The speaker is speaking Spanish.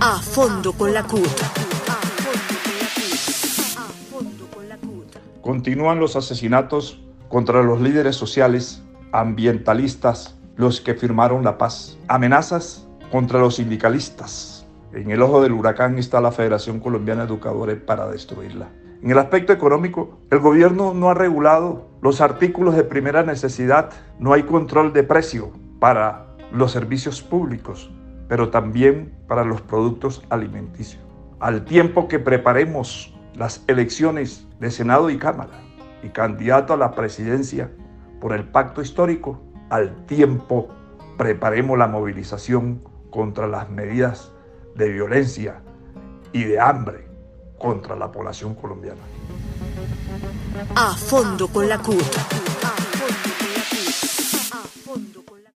A fondo con la CUT. Continúan los asesinatos contra los líderes sociales, ambientalistas, los que firmaron la paz. Amenazas contra los sindicalistas. En el ojo del huracán está la Federación Colombiana de Educadores para destruirla. En el aspecto económico, el gobierno no ha regulado los artículos de primera necesidad, no hay control de precio para los servicios públicos, pero también para los productos alimenticios. Al tiempo que preparemos las elecciones de Senado y Cámara y candidato a la presidencia por el pacto histórico, al tiempo preparemos la movilización contra las medidas de violencia y de hambre contra la población colombiana. A fondo con la CUT.